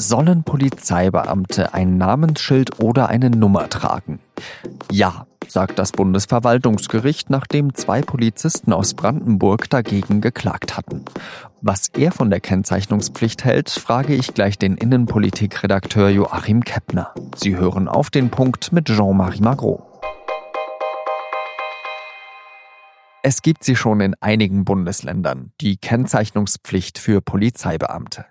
Sollen Polizeibeamte ein Namensschild oder eine Nummer tragen? Ja, sagt das Bundesverwaltungsgericht, nachdem zwei Polizisten aus Brandenburg dagegen geklagt hatten. Was er von der Kennzeichnungspflicht hält, frage ich gleich den Innenpolitikredakteur Joachim Keppner. Sie hören auf den Punkt mit Jean-Marie Magro. Es gibt sie schon in einigen Bundesländern, die Kennzeichnungspflicht für Polizeibeamte.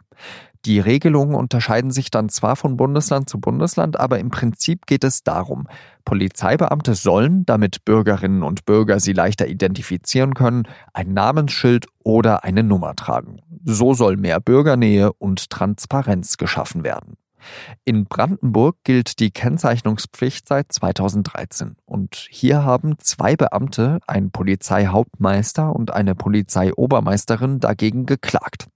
Die Regelungen unterscheiden sich dann zwar von Bundesland zu Bundesland, aber im Prinzip geht es darum, Polizeibeamte sollen, damit Bürgerinnen und Bürger sie leichter identifizieren können, ein Namensschild oder eine Nummer tragen. So soll mehr Bürgernähe und Transparenz geschaffen werden. In Brandenburg gilt die Kennzeichnungspflicht seit 2013 und hier haben zwei Beamte, ein Polizeihauptmeister und eine Polizeiobermeisterin dagegen geklagt.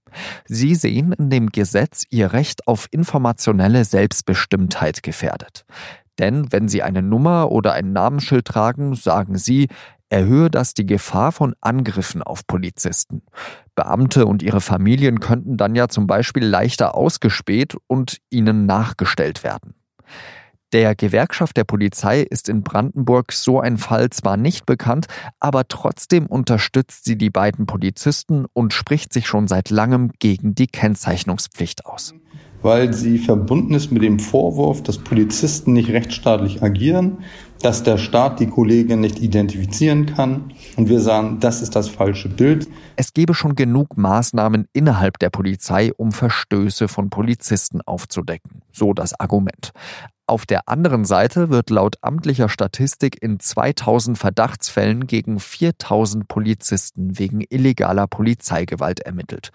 Sie sehen in dem Gesetz ihr Recht auf informationelle Selbstbestimmtheit gefährdet. Denn wenn Sie eine Nummer oder ein Namensschild tragen, sagen Sie, erhöhe das die Gefahr von Angriffen auf Polizisten. Beamte und ihre Familien könnten dann ja zum Beispiel leichter ausgespäht und ihnen nachgestellt werden. Der Gewerkschaft der Polizei ist in Brandenburg so ein Fall zwar nicht bekannt, aber trotzdem unterstützt sie die beiden Polizisten und spricht sich schon seit langem gegen die Kennzeichnungspflicht aus. Weil sie verbunden ist mit dem Vorwurf, dass Polizisten nicht rechtsstaatlich agieren, dass der Staat die Kollegin nicht identifizieren kann. Und wir sagen, das ist das falsche Bild. Es gebe schon genug Maßnahmen innerhalb der Polizei, um Verstöße von Polizisten aufzudecken. So das Argument. Auf der anderen Seite wird laut amtlicher Statistik in 2000 Verdachtsfällen gegen 4000 Polizisten wegen illegaler Polizeigewalt ermittelt.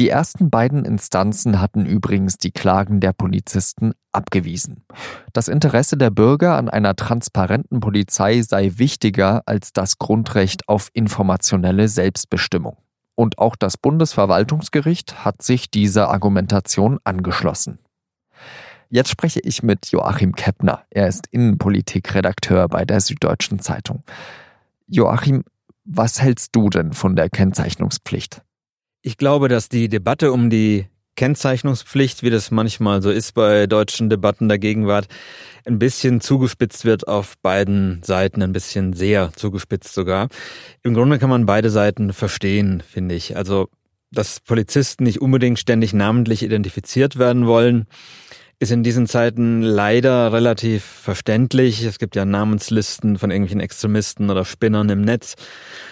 Die ersten beiden Instanzen hatten übrigens die Klagen der Polizisten abgewiesen. Das Interesse der Bürger an einer transparenten Polizei sei wichtiger als das Grundrecht auf informationelle Selbstbestimmung. Und auch das Bundesverwaltungsgericht hat sich dieser Argumentation angeschlossen. Jetzt spreche ich mit Joachim Keppner. Er ist Innenpolitikredakteur bei der Süddeutschen Zeitung. Joachim, was hältst du denn von der Kennzeichnungspflicht? Ich glaube, dass die Debatte um die Kennzeichnungspflicht, wie das manchmal so ist bei deutschen Debatten der Gegenwart, ein bisschen zugespitzt wird auf beiden Seiten, ein bisschen sehr zugespitzt sogar. Im Grunde kann man beide Seiten verstehen, finde ich. Also, dass Polizisten nicht unbedingt ständig namentlich identifiziert werden wollen, ist in diesen Zeiten leider relativ verständlich. Es gibt ja Namenslisten von irgendwelchen Extremisten oder Spinnern im Netz.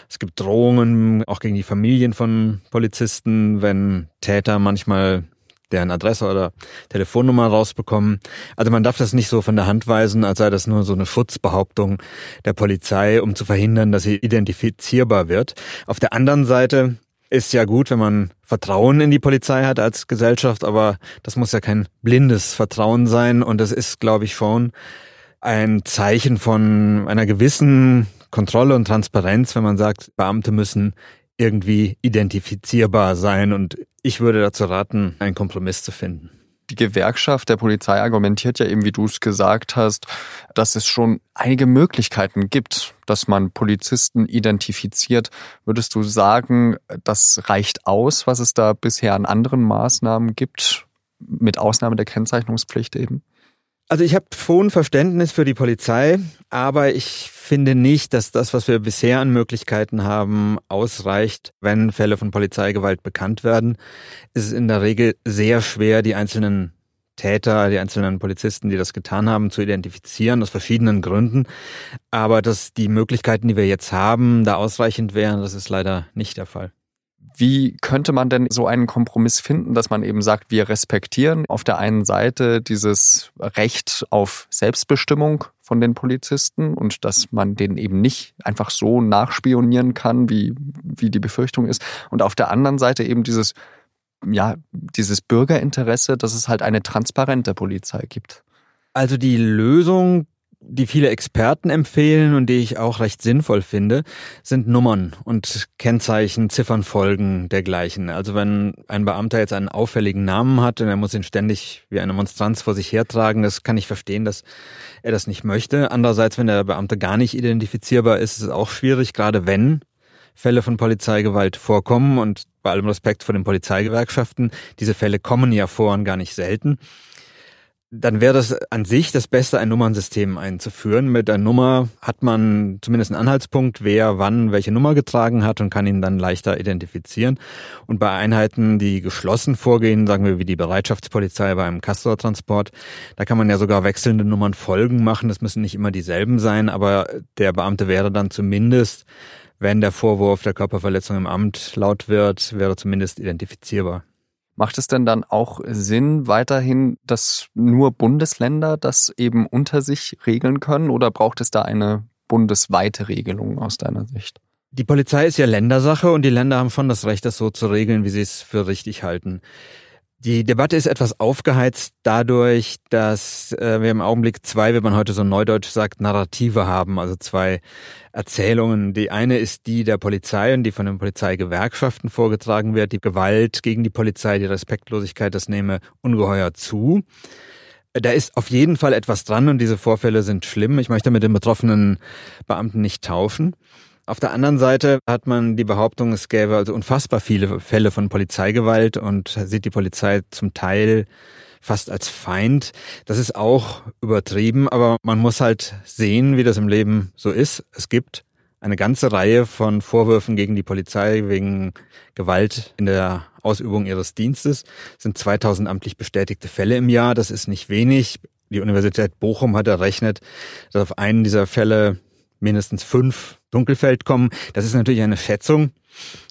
Es gibt Drohungen auch gegen die Familien von Polizisten, wenn Täter manchmal deren Adresse oder Telefonnummer rausbekommen. Also man darf das nicht so von der Hand weisen, als sei das nur so eine Schutzbehauptung der Polizei, um zu verhindern, dass sie identifizierbar wird. Auf der anderen Seite ist ja gut, wenn man Vertrauen in die Polizei hat als Gesellschaft, aber das muss ja kein blindes Vertrauen sein. Und das ist, glaube ich, schon ein Zeichen von einer gewissen Kontrolle und Transparenz, wenn man sagt, Beamte müssen irgendwie identifizierbar sein. Und ich würde dazu raten, einen Kompromiss zu finden die Gewerkschaft der Polizei argumentiert ja eben, wie du es gesagt hast, dass es schon einige Möglichkeiten gibt, dass man Polizisten identifiziert. Würdest du sagen, das reicht aus, was es da bisher an anderen Maßnahmen gibt, mit Ausnahme der Kennzeichnungspflicht eben? Also ich habe schon Verständnis für die Polizei, aber ich finde nicht, dass das, was wir bisher an Möglichkeiten haben, ausreicht, wenn Fälle von Polizeigewalt bekannt werden. Es ist in der Regel sehr schwer, die einzelnen Täter, die einzelnen Polizisten, die das getan haben, zu identifizieren, aus verschiedenen Gründen. Aber dass die Möglichkeiten, die wir jetzt haben, da ausreichend wären, das ist leider nicht der Fall. Wie könnte man denn so einen Kompromiss finden, dass man eben sagt, wir respektieren auf der einen Seite dieses Recht auf Selbstbestimmung von den Polizisten und dass man denen eben nicht einfach so nachspionieren kann, wie, wie die Befürchtung ist. Und auf der anderen Seite eben dieses, ja, dieses Bürgerinteresse, dass es halt eine transparente Polizei gibt. Also die Lösung die viele Experten empfehlen und die ich auch recht sinnvoll finde, sind Nummern und Kennzeichen, Ziffernfolgen dergleichen. Also wenn ein Beamter jetzt einen auffälligen Namen hat und er muss ihn ständig wie eine Monstranz vor sich hertragen, das kann ich verstehen, dass er das nicht möchte. Andererseits, wenn der Beamte gar nicht identifizierbar ist, ist es auch schwierig, gerade wenn Fälle von Polizeigewalt vorkommen und bei allem Respekt vor den Polizeigewerkschaften. Diese Fälle kommen ja vor und gar nicht selten dann wäre das an sich das Beste, ein Nummernsystem einzuführen. Mit der Nummer hat man zumindest einen Anhaltspunkt, wer wann welche Nummer getragen hat und kann ihn dann leichter identifizieren. Und bei Einheiten, die geschlossen vorgehen, sagen wir wie die Bereitschaftspolizei beim Castor-Transport, da kann man ja sogar wechselnde Nummern Folgen machen. Das müssen nicht immer dieselben sein, aber der Beamte wäre dann zumindest, wenn der Vorwurf der Körperverletzung im Amt laut wird, wäre zumindest identifizierbar. Macht es denn dann auch Sinn weiterhin, dass nur Bundesländer das eben unter sich regeln können oder braucht es da eine bundesweite Regelung aus deiner Sicht? Die Polizei ist ja Ländersache und die Länder haben schon das Recht, das so zu regeln, wie sie es für richtig halten. Die Debatte ist etwas aufgeheizt dadurch, dass äh, wir im Augenblick zwei, wie man heute so neudeutsch sagt, Narrative haben, also zwei Erzählungen. Die eine ist die der Polizei und die von den Polizeigewerkschaften vorgetragen wird. Die Gewalt gegen die Polizei, die Respektlosigkeit, das nehme ungeheuer zu. Da ist auf jeden Fall etwas dran und diese Vorfälle sind schlimm. Ich möchte mit den betroffenen Beamten nicht tauschen. Auf der anderen Seite hat man die Behauptung, es gäbe also unfassbar viele Fälle von Polizeigewalt und sieht die Polizei zum Teil fast als Feind. Das ist auch übertrieben, aber man muss halt sehen, wie das im Leben so ist. Es gibt eine ganze Reihe von Vorwürfen gegen die Polizei wegen Gewalt in der Ausübung ihres Dienstes. Es sind 2000 amtlich bestätigte Fälle im Jahr. Das ist nicht wenig. Die Universität Bochum hat errechnet, dass auf einen dieser Fälle mindestens fünf Dunkelfeld kommen. Das ist natürlich eine Schätzung,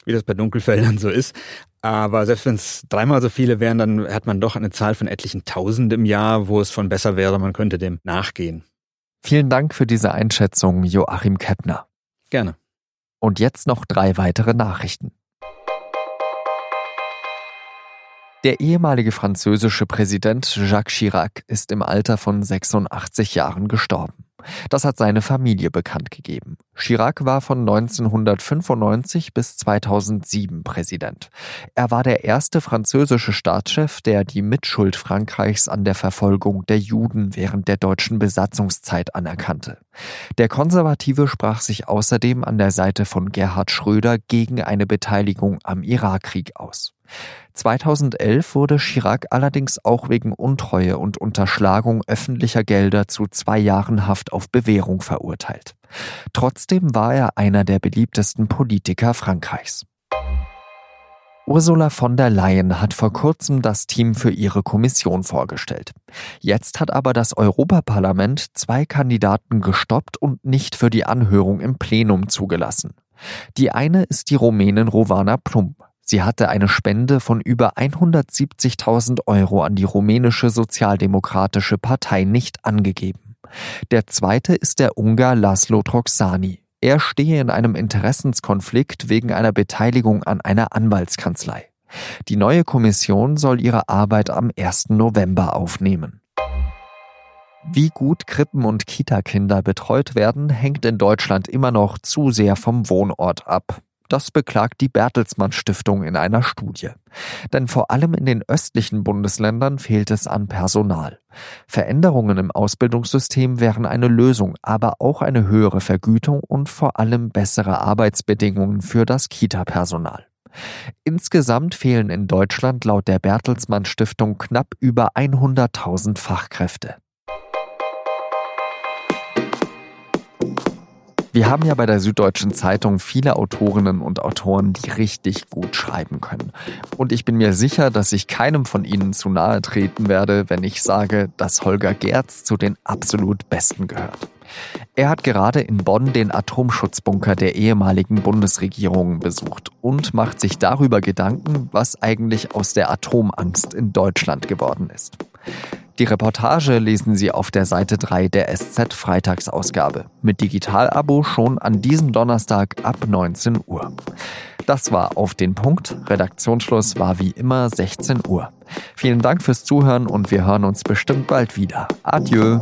wie das bei Dunkelfeldern so ist. Aber selbst wenn es dreimal so viele wären, dann hat man doch eine Zahl von etlichen Tausend im Jahr, wo es schon besser wäre, man könnte dem nachgehen. Vielen Dank für diese Einschätzung, Joachim Kettner. Gerne. Und jetzt noch drei weitere Nachrichten. Der ehemalige französische Präsident Jacques Chirac ist im Alter von 86 Jahren gestorben. Das hat seine Familie bekannt gegeben. Chirac war von 1995 bis 2007 Präsident. Er war der erste französische Staatschef, der die Mitschuld Frankreichs an der Verfolgung der Juden während der deutschen Besatzungszeit anerkannte. Der Konservative sprach sich außerdem an der Seite von Gerhard Schröder gegen eine Beteiligung am Irakkrieg aus. 2011 wurde Chirac allerdings auch wegen Untreue und Unterschlagung öffentlicher Gelder zu zwei Jahren Haft auf Bewährung verurteilt. Trotzdem war er einer der beliebtesten Politiker Frankreichs. Ursula von der Leyen hat vor kurzem das Team für ihre Kommission vorgestellt. Jetzt hat aber das Europaparlament zwei Kandidaten gestoppt und nicht für die Anhörung im Plenum zugelassen. Die eine ist die Rumänin Rovana Plumb. Sie hatte eine Spende von über 170.000 Euro an die rumänische Sozialdemokratische Partei nicht angegeben. Der zweite ist der Ungar Laszlo Troxani. Er stehe in einem Interessenskonflikt wegen einer Beteiligung an einer Anwaltskanzlei. Die neue Kommission soll ihre Arbeit am 1. November aufnehmen. Wie gut Krippen- und Kitakinder betreut werden, hängt in Deutschland immer noch zu sehr vom Wohnort ab. Das beklagt die Bertelsmann Stiftung in einer Studie. Denn vor allem in den östlichen Bundesländern fehlt es an Personal. Veränderungen im Ausbildungssystem wären eine Lösung, aber auch eine höhere Vergütung und vor allem bessere Arbeitsbedingungen für das Kita-Personal. Insgesamt fehlen in Deutschland laut der Bertelsmann Stiftung knapp über 100.000 Fachkräfte. Wir haben ja bei der Süddeutschen Zeitung viele Autorinnen und Autoren, die richtig gut schreiben können. Und ich bin mir sicher, dass ich keinem von ihnen zu nahe treten werde, wenn ich sage, dass Holger Gerz zu den absolut Besten gehört. Er hat gerade in Bonn den Atomschutzbunker der ehemaligen Bundesregierung besucht und macht sich darüber Gedanken, was eigentlich aus der Atomangst in Deutschland geworden ist. Die Reportage lesen Sie auf der Seite 3 der SZ Freitagsausgabe. Mit Digitalabo schon an diesem Donnerstag ab 19 Uhr. Das war auf den Punkt. Redaktionsschluss war wie immer 16 Uhr. Vielen Dank fürs Zuhören und wir hören uns bestimmt bald wieder. Adieu.